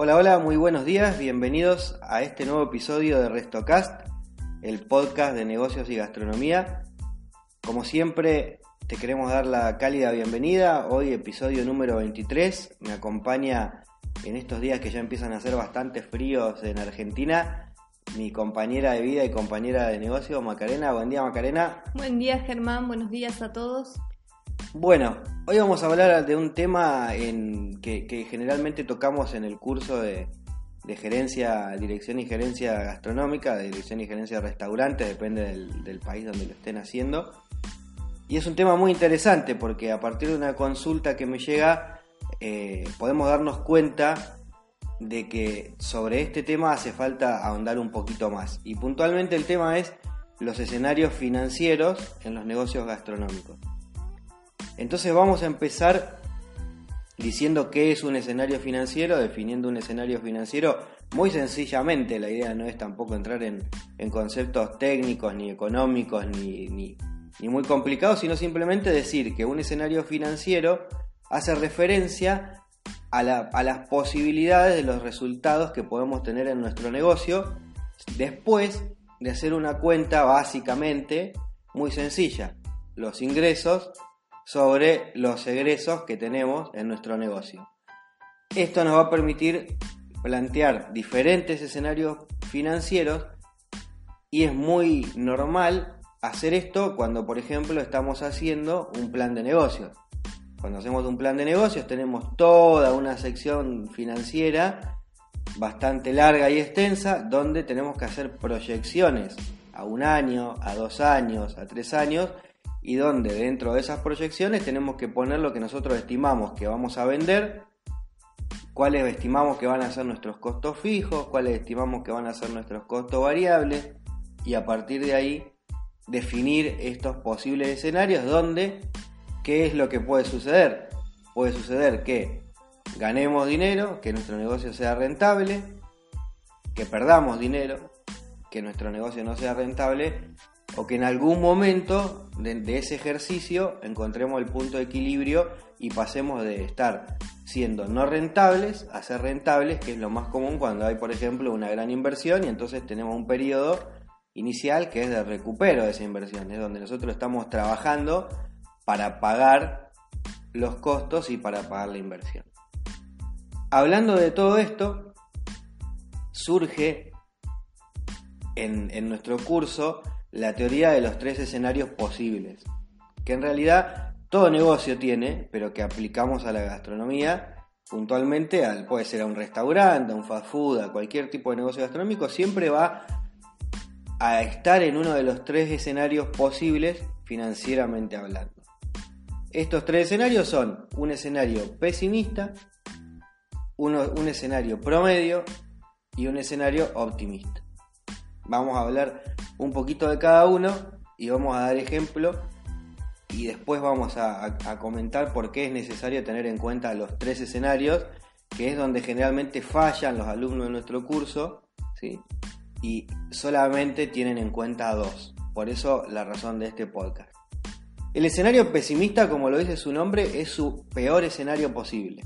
Hola, hola, muy buenos días, bienvenidos a este nuevo episodio de Restocast, el podcast de negocios y gastronomía. Como siempre, te queremos dar la cálida bienvenida. Hoy episodio número 23. Me acompaña en estos días que ya empiezan a ser bastante fríos en Argentina mi compañera de vida y compañera de negocio, Macarena. Buen día, Macarena. Buen día, Germán. Buenos días a todos. Bueno, hoy vamos a hablar de un tema que, generalmente tocamos en el curso de, gerencia, dirección y gerencia gastronómica, de dirección y gerencia de restaurantes, depende del, país donde lo estén haciendo. Y es un tema muy interesante porque a partir de una consulta que me llega, eh, podemos darnos cuenta de que sobre este tema hace falta ahondar un poquito más. Y puntualmente el tema es los escenarios financieros en los negocios gastronómicos. Entonces vamos a empezar diciendo qué es un escenario financiero, definiendo un escenario financiero muy sencillamente. La idea no es tampoco entrar en, conceptos técnicos, ni económicos, ni, ni, muy complicados, sino simplemente decir que un escenario financiero hace referencia a, a las posibilidades de los resultados que podemos tener en nuestro negocio después de hacer una cuenta básicamente muy sencilla. Los ingresos sobre los egresos que tenemos en nuestro negocio. Esto nos va a permitir plantear diferentes escenarios financieros y es muy normal hacer esto cuando, por ejemplo, estamos haciendo un plan de negocios. Cuando hacemos un plan de negocios tenemos toda una sección financiera bastante larga y extensa donde tenemos que hacer proyecciones a un año, a dos años, a tres años y donde dentro de esas proyecciones tenemos que poner lo que nosotros estimamos que vamos a vender, cuáles estimamos que van a ser nuestros costos fijos, cuáles estimamos que van a ser nuestros costos variables y a partir de ahí definir estos posibles escenarios donde qué es lo que puede suceder. Puede suceder que ganemos dinero, que nuestro negocio sea rentable, que perdamos dinero, que nuestro negocio no sea rentable o que en algún momento de, ese ejercicio encontremos el punto de equilibrio y pasemos de estar siendo no rentables a ser rentables, que es lo más común cuando hay, por ejemplo, una gran inversión y entonces tenemos un periodo inicial que es de recupero de esa inversión, es donde nosotros estamos trabajando para pagar los costos y para pagar la inversión. Hablando de todo esto, surge en, en nuestro curso la teoría de los tres escenarios posibles, que en realidad todo negocio tiene, pero que aplicamos a la gastronomía puntualmente, al, puede ser a un restaurante, a un fast food, a cualquier tipo de negocio gastronómico, siempre va a estar en uno de los tres escenarios posibles financieramente hablando. Estos tres escenarios son un escenario pesimista, un escenario promedio y un escenario optimista. Vamos a hablar un poquito de cada uno y vamos a dar ejemplo y después vamos a, comentar por qué es necesario tener en cuenta los tres escenarios, que es donde generalmente fallan los alumnos de nuestro curso, ¿sí? y solamente tienen en cuenta dos. Por eso la razón de este podcast. El escenario pesimista, como lo dice su nombre, es su peor escenario posible.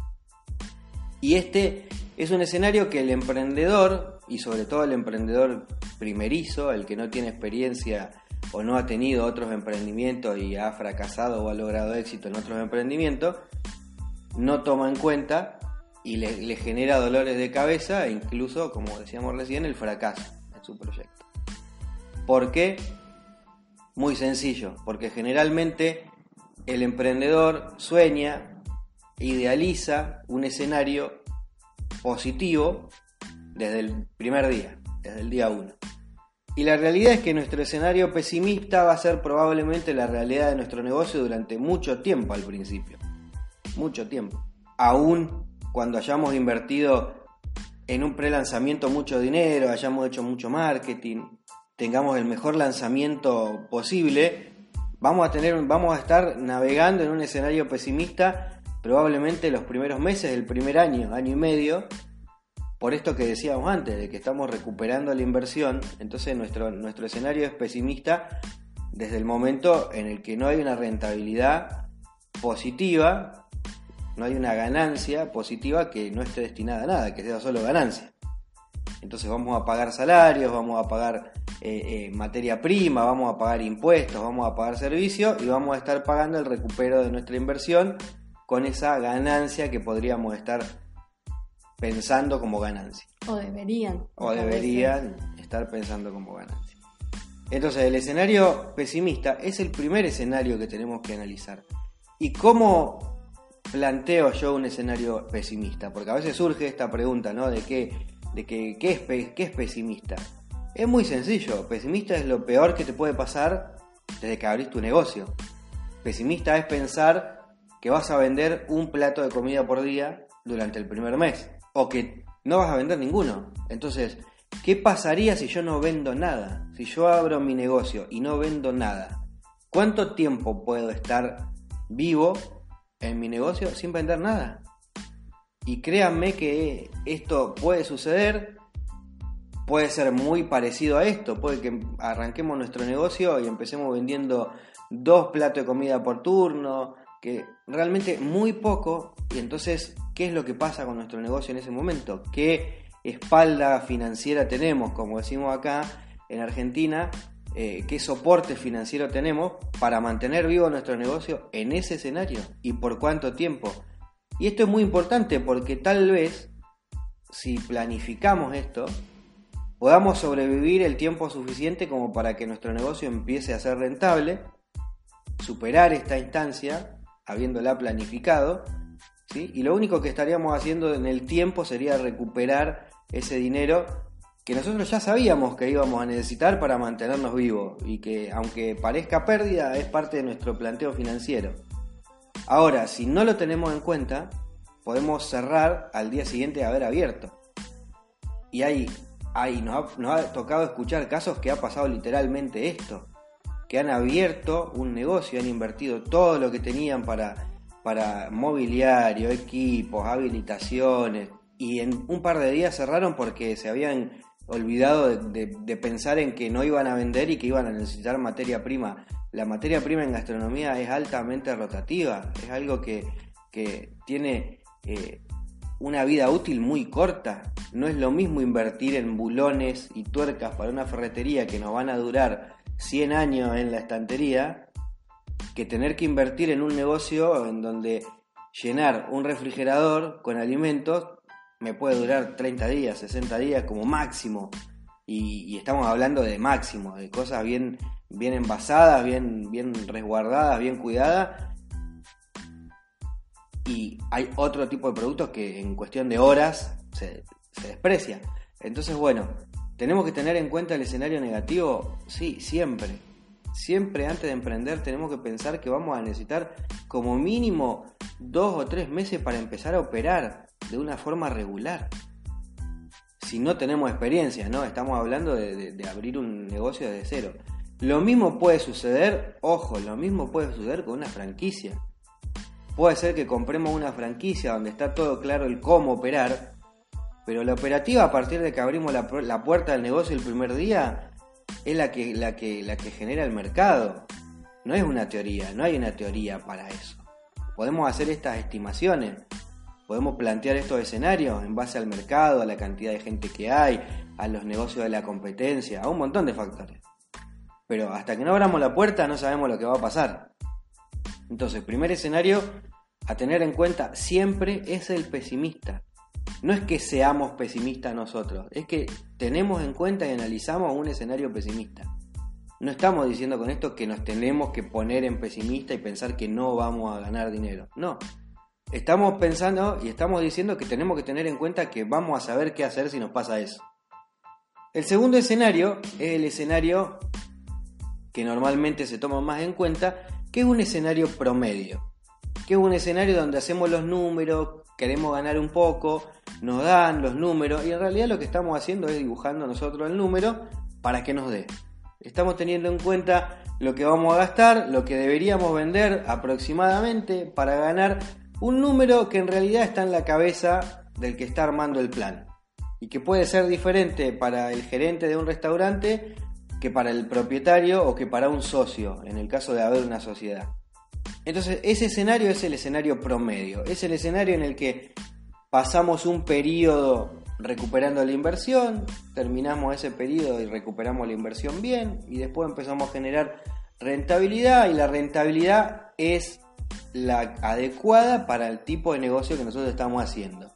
Y este es un escenario que el emprendedor, y sobre todo el emprendedor primerizo, el que no tiene experiencia o no ha tenido otros emprendimientos y ha fracasado o ha logrado éxito en otros emprendimientos, no toma en cuenta y le, genera dolores de cabeza e incluso, como decíamos recién, el fracaso en su proyecto. ¿Por qué? Muy sencillo, porque generalmente el emprendedor sueña, idealiza un escenario positivo desde el primer día, desde el día 1. Y la realidad es que nuestro escenario pesimista va a ser probablemente la realidad de nuestro negocio durante mucho tiempo al principio. Mucho tiempo. Aún cuando hayamos invertido en un pre-lanzamiento mucho dinero, hayamos hecho mucho marketing, tengamos el mejor lanzamiento posible, vamos a tener, vamos a estar navegando en un escenario pesimista probablemente los primeros meses del primer año, año y medio, por esto que decíamos antes, de que estamos recuperando la inversión, entonces nuestro, nuestro escenario es pesimista desde el momento en el que no hay una rentabilidad positiva no hay una ganancia positiva que no esté destinada a nada, que sea solo ganancia. Entonces vamos a pagar salarios, vamos a pagar eh, eh, materia prima, vamos a pagar impuestos, vamos a pagar servicios y vamos a estar pagando el recupero de nuestra inversión con esa ganancia que podríamos estar pensando como ganancia. O deberían. O deberían estar pensando como ganancia. Entonces el escenario pesimista es el primer escenario que tenemos que analizar. ¿Y cómo planteo yo un escenario pesimista? Porque a veces surge esta pregunta, ¿no? De qué, de qué, qué, es, qué es pesimista. Es muy sencillo, pesimista es lo peor que te puede pasar desde que abrís tu negocio. Pesimista es pensar que vas a vender un plato de comida por día durante el primer mes o que no vas a vender ninguno. Entonces, ¿qué pasaría si yo no vendo nada? Si yo abro mi negocio y no vendo nada, ¿cuánto tiempo puedo estar vivo en mi negocio sin vender nada? Y créanme que esto puede suceder, puede ser muy parecido a esto, puede que arranquemos nuestro negocio y empecemos vendiendo dos platos de comida por turno, que realmente muy poco, y entonces qué es lo que pasa con nuestro negocio en ese momento, qué espalda financiera tenemos, como decimos acá en Argentina, eh, qué soporte financiero tenemos para mantener vivo nuestro negocio en ese escenario y por cuánto tiempo. Y esto es muy importante porque tal vez si planificamos esto, podamos sobrevivir el tiempo suficiente como para que nuestro negocio empiece a ser rentable, superar esta instancia, habiéndola planificado, y lo único que estaríamos haciendo en el tiempo sería recuperar ese dinero que nosotros ya sabíamos que íbamos a necesitar para mantenernos vivos y que aunque parezca pérdida es parte de nuestro planteo financiero. Ahora, si no lo tenemos en cuenta, podemos cerrar al día siguiente de haber abierto. Y ahí, ahí nos, ha, nos ha tocado escuchar casos que ha pasado literalmente esto, que han abierto un negocio, han invertido todo lo que tenían para para mobiliario, equipos, habilitaciones, y en un par de días cerraron porque se habían olvidado de, pensar en que no iban a vender y que iban a necesitar materia prima. La materia prima en gastronomía es altamente rotativa, es algo que, tiene eh, una vida útil muy corta. No es lo mismo invertir en bulones y tuercas para una ferretería que nos van a durar 100 años en la estantería que tener que invertir en un negocio en donde llenar un refrigerador con alimentos me puede durar 30 días, 60 días como máximo. Y, estamos hablando de máximo, de cosas bien, bien envasadas, bien, bien resguardadas, bien cuidadas. Y hay otro tipo de productos que en cuestión de horas se, se. Entonces, bueno, ¿tenemos que tener en cuenta el escenario negativo? Sí, siempre Siempre antes de emprender tenemos que pensar que vamos a necesitar como mínimo dos o tres meses para empezar a operar de una forma regular. Si no tenemos experiencia, ¿no? Estamos hablando de, abrir un negocio desde cero. Lo mismo puede suceder, ojo, lo mismo puede suceder con una franquicia. Puede ser que compremos una franquicia donde está todo claro el cómo operar, pero la operativa a partir de que abrimos la, la puerta del negocio el primer día es la que, la, que, la que genera el mercado. No es una teoría, no hay una teoría para eso. Podemos hacer estas estimaciones, podemos plantear estos escenarios en base al mercado, a la cantidad de gente que hay, a los negocios de la competencia, a un montón de factores. Pero hasta que no abramos la puerta no sabemos lo que va a pasar. Entonces, primer escenario a tener en cuenta siempre es el pesimista no es que seamos pesimistas nosotros, es que tenemos en cuenta y analizamos un escenario pesimista. No estamos diciendo con esto que nos tenemos que poner en pesimista y pensar que no vamos a ganar dinero. No. Estamos pensando y estamos diciendo que tenemos que tener en cuenta que vamos a saber qué hacer si nos pasa eso. El segundo escenario es el escenario que normalmente se toma más en cuenta, que es un escenario promedio. Es un escenario donde hacemos los números, queremos ganar un poco, nos dan los números y en realidad lo que estamos haciendo es dibujando nosotros el número para que nos dé. Estamos teniendo en cuenta lo que vamos a gastar, lo que deberíamos vender aproximadamente para ganar un número que en realidad está en la cabeza del que está armando el plan y que puede ser diferente para el gerente de un restaurante que para el propietario o que para un socio, en el caso de haber una sociedad. Entonces, ese escenario es el escenario promedio, es el escenario en el que pasamos un periodo recuperando la inversión, terminamos ese periodo y recuperamos la inversión bien y después empezamos a generar rentabilidad y la rentabilidad es la adecuada para el tipo de negocio que nosotros estamos haciendo.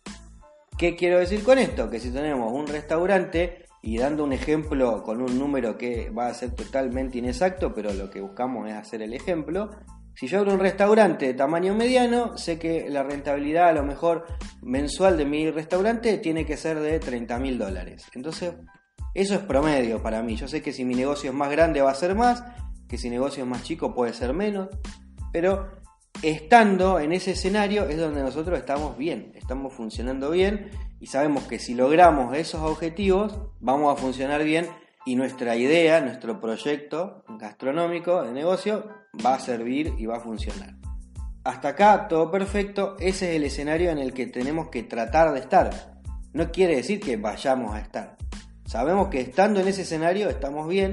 ¿Qué quiero decir con esto? Que si tenemos un restaurante y dando un ejemplo con un número que va a ser totalmente inexacto, pero lo que buscamos es hacer el ejemplo, si yo abro un restaurante de tamaño mediano, sé que la rentabilidad a lo mejor mensual de mi restaurante tiene que ser de 30 mil dólares. Entonces, eso es promedio para mí. Yo sé que si mi negocio es más grande va a ser más, que si mi negocio es más chico puede ser menos, pero estando en ese escenario es donde nosotros estamos bien, estamos funcionando bien y sabemos que si logramos esos objetivos vamos a funcionar bien y nuestra idea, nuestro proyecto gastronómico de negocio va a servir y va a funcionar. Hasta acá todo perfecto, ese es el escenario en el que tenemos que tratar de estar. No quiere decir que vayamos a estar. Sabemos que estando en ese escenario estamos bien,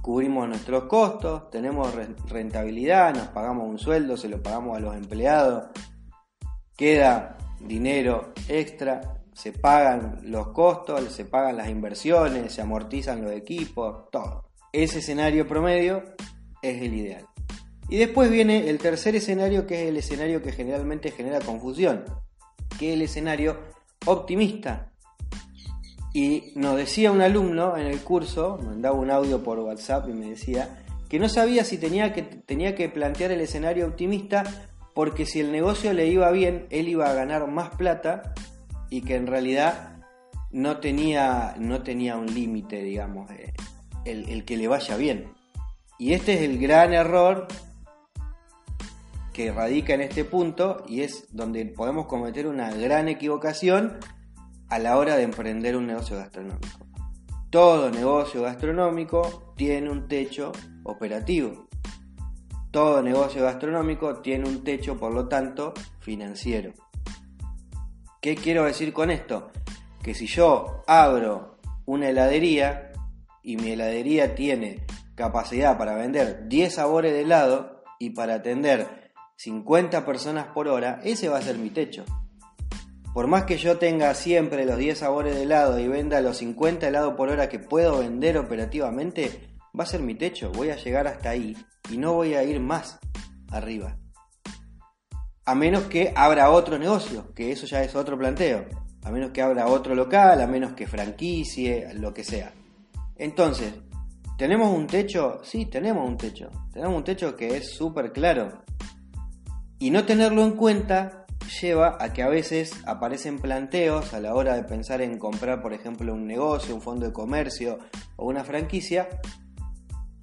cubrimos nuestros costos, tenemos rentabilidad, nos pagamos un sueldo, se lo pagamos a los empleados, queda dinero extra se pagan los costos, se pagan las inversiones, se amortizan los equipos, todo. Ese escenario promedio es el ideal. Y después viene el tercer escenario, que es el escenario que generalmente genera confusión, que es el escenario optimista. Y nos decía un alumno en el curso, mandaba un audio por WhatsApp y me decía que no sabía si tenía que, tenía que plantear el escenario optimista porque si el negocio le iba bien, él iba a ganar más plata y que en realidad no tenía, no tenía un límite, digamos, eh, el, el que le vaya bien. Y este es el gran error que radica en este punto y es donde podemos cometer una gran equivocación a la hora de emprender un negocio gastronómico. Todo negocio gastronómico tiene un techo operativo. Todo negocio gastronómico tiene un techo, por lo tanto, financiero. ¿Qué quiero decir con esto? Que si yo abro una heladería y mi heladería tiene capacidad para vender 10 sabores de helado y para atender 50 personas por hora, ese va a ser mi techo. Por más que yo tenga siempre los 10 sabores de helado y venda los 50 helados por hora que puedo vender operativamente, va a ser mi techo, voy a llegar hasta ahí y no voy a ir más arriba a menos que abra otro negocio, que eso ya es otro planteo, a menos que abra otro local, a menos que franquicie, lo que sea. Entonces, ¿tenemos un techo? Sí, tenemos un techo. Tenemos un techo que es súper claro. Y no tenerlo en cuenta lleva a que a veces aparecen planteos a la hora de pensar en comprar, por ejemplo, un negocio, un fondo de comercio o una franquicia,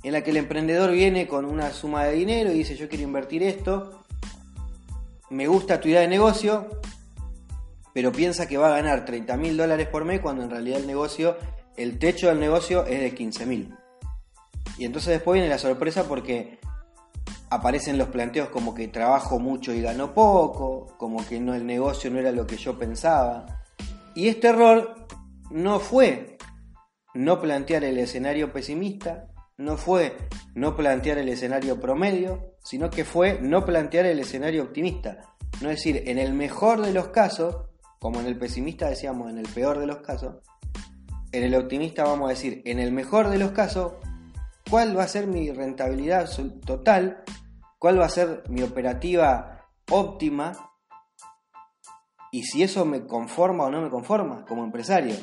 en la que el emprendedor viene con una suma de dinero y dice yo quiero invertir esto, me gusta tu idea de negocio, pero piensa que va a ganar 30 mil dólares por mes cuando en realidad el negocio, el techo del negocio es de 15 mil. Y entonces después viene la sorpresa porque aparecen los planteos como que trabajo mucho y gano poco, como que no el negocio no era lo que yo pensaba. Y este error no fue no plantear el escenario pesimista, no fue no plantear el escenario promedio, sino que fue no plantear el escenario optimista. No es decir, en el mejor de los casos, como en el pesimista decíamos, en el peor de los casos, en el optimista vamos a decir, en el mejor de los casos, cuál va a ser mi rentabilidad total, cuál va a ser mi operativa óptima y si eso me conforma o no me conforma como empresario.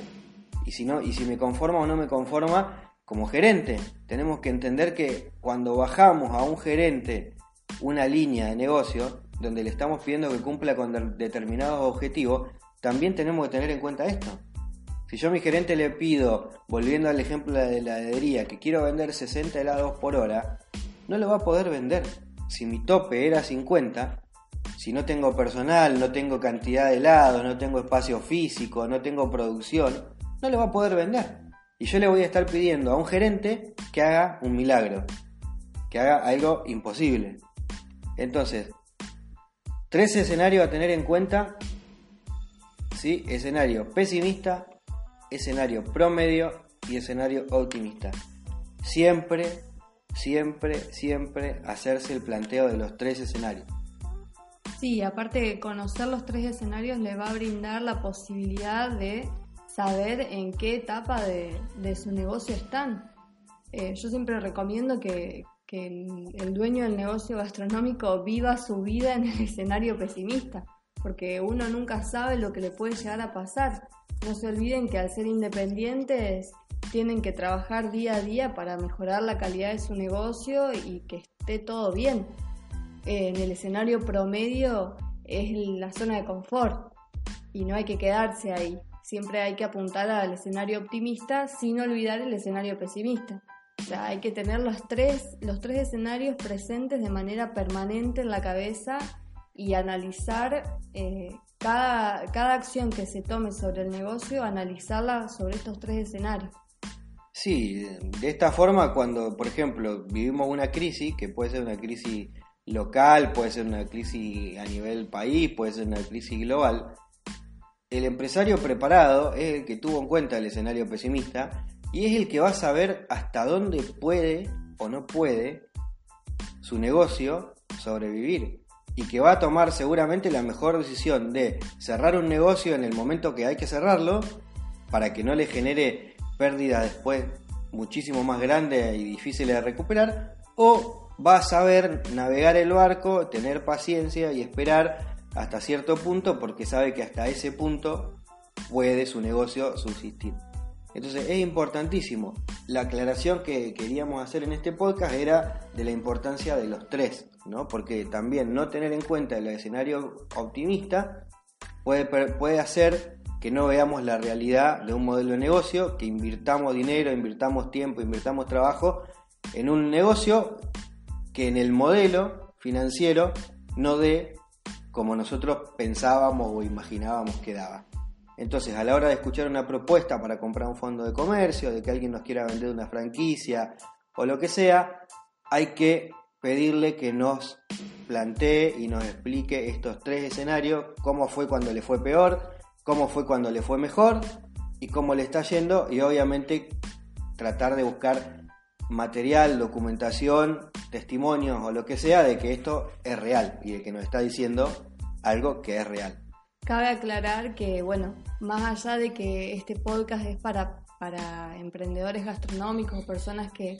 Y si no, y si me conforma o no me conforma como gerente. Tenemos que entender que cuando bajamos a un gerente una línea de negocio donde le estamos pidiendo que cumpla con determinados objetivos, también tenemos que tener en cuenta esto. Si yo a mi gerente le pido, volviendo al ejemplo de la heladería, que quiero vender 60 helados por hora, no lo va a poder vender. Si mi tope era 50, si no tengo personal, no tengo cantidad de helados, no tengo espacio físico, no tengo producción, no lo va a poder vender. Y yo le voy a estar pidiendo a un gerente que haga un milagro, que haga algo imposible. Entonces, tres escenarios a tener en cuenta. ¿sí? Escenario pesimista, escenario promedio y escenario optimista. Siempre siempre, siempre hacerse el planteo de los tres escenarios. Sí, aparte de conocer los tres escenarios le va a brindar la posibilidad de saber en qué etapa de, su negocio están. Eh, yo siempre recomiendo que, el, dueño del negocio gastronómico viva su vida en el escenario pesimista, porque uno nunca sabe lo que le puede llegar a pasar. No se olviden que al ser independientes tienen que trabajar día a día para mejorar la calidad de su negocio y que esté todo bien. en el escenario promedio es la zona de confort y no hay que quedarse ahí. Siempre hay que apuntar al escenario optimista sin olvidar el escenario pesimista. O sea, hay que tener los tres, los tres escenarios presentes de manera permanente en la cabeza y analizar eh, cada, cada acción que se tome sobre el negocio, analizarla sobre estos tres escenarios. Sí, de esta forma cuando, por ejemplo, vivimos una crisis, que puede ser una crisis local, puede ser una crisis a nivel país, puede ser una crisis global, el empresario preparado es el que tuvo en cuenta el escenario pesimista y es el que va a saber hasta dónde puede o no puede su negocio sobrevivir y que va a tomar seguramente la mejor decisión de cerrar un negocio en el momento que hay que cerrarlo para que no le genere pérdida después muchísimo más grande y difícil de recuperar, o va a saber navegar el barco, tener paciencia y esperar hasta cierto punto porque sabe que hasta ese punto puede su negocio subsistir. Entonces es importantísimo. La aclaración que queríamos hacer en este podcast era de la importancia de los tres, ¿no? Porque también no tener en cuenta el escenario optimista puede, puede hacer que no veamos la realidad de un modelo de negocio, que invirtamos dinero, invirtamos tiempo, invirtamos trabajo en un negocio que en el modelo financiero no dé como nosotros pensábamos o imaginábamos que daba. Entonces, a la hora de escuchar una propuesta para comprar un fondo de comercio, de que alguien nos quiera vender una franquicia o lo que sea, hay que pedirle que nos plantee y nos explique estos tres escenarios, cómo fue cuando le fue peor, cómo fue cuando le fue mejor y cómo le está yendo y obviamente tratar de buscar material, documentación, testimonios o lo que sea de que esto es real y de que nos está diciendo algo que es real. Cabe aclarar que, bueno, más allá de que este podcast es para, para emprendedores gastronómicos o personas que,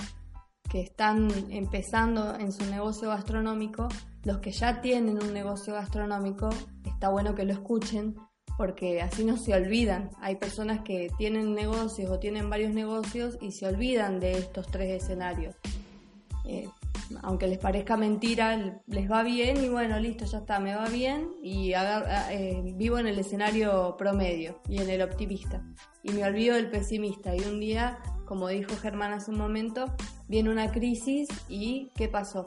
que están empezando en su negocio gastronómico, los que ya tienen un negocio gastronómico, está bueno que lo escuchen porque así no se olvidan. Hay personas que tienen negocios o tienen varios negocios y se olvidan de estos tres escenarios. Eh, aunque les parezca mentira, les va bien y bueno, listo, ya está, me va bien y eh, vivo en el escenario promedio y en el optimista. Y me olvido del pesimista. Y un día, como dijo Germán hace un momento, viene una crisis y ¿qué pasó?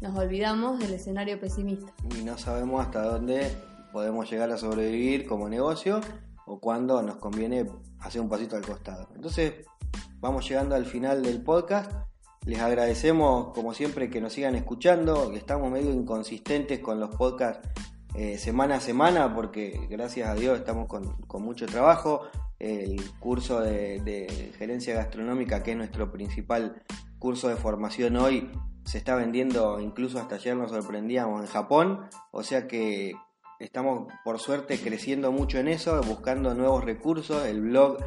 Nos olvidamos del escenario pesimista. Y no sabemos hasta dónde podemos llegar a sobrevivir como negocio o cuando nos conviene hacer un pasito al costado. Entonces, vamos llegando al final del podcast. Les agradecemos, como siempre, que nos sigan escuchando, que estamos medio inconsistentes con los podcasts eh, semana a semana, porque gracias a Dios estamos con, mucho trabajo. El curso de, de, gerencia gastronómica, que es nuestro principal curso de formación hoy, se está vendiendo, incluso hasta ayer nos sorprendíamos, en Japón. O sea que Estamos por suerte creciendo mucho en eso, buscando nuevos recursos. El blog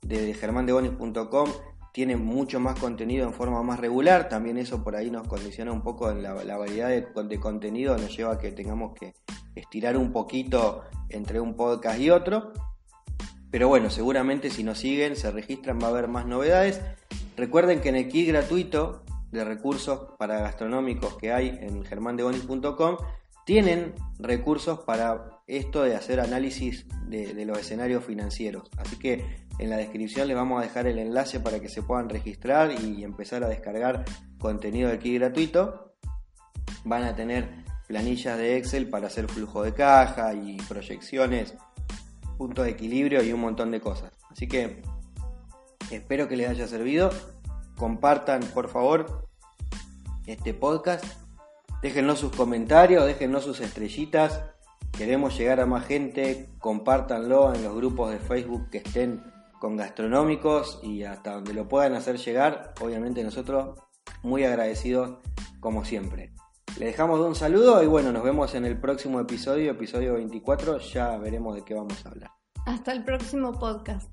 de germandebonis.com tiene mucho más contenido en forma más regular. También eso por ahí nos condiciona un poco en la, variedad de, contenido, nos lleva a que tengamos que estirar un poquito entre un podcast y otro. Pero bueno, seguramente si nos siguen, se registran, va a haber más novedades. Recuerden que en el kit gratuito de recursos para gastronómicos que hay en germandebonis.com tienen recursos para esto de hacer análisis de, los escenarios financieros. Así que en la descripción les vamos a dejar el enlace para que se puedan registrar y empezar a descargar contenido aquí gratuito. Van a tener planillas de Excel para hacer flujo de caja y proyecciones, puntos de equilibrio y un montón de cosas. Así que espero que les haya servido. Compartan por favor este podcast Déjenos sus comentarios, déjenos sus estrellitas. Queremos llegar a más gente. Compártanlo en los grupos de Facebook que estén con gastronómicos y hasta donde lo puedan hacer llegar. Obviamente nosotros muy agradecidos como siempre. Le dejamos un saludo y bueno, nos vemos en el próximo episodio, episodio 24, ya veremos de qué vamos a hablar. Hasta el próximo podcast.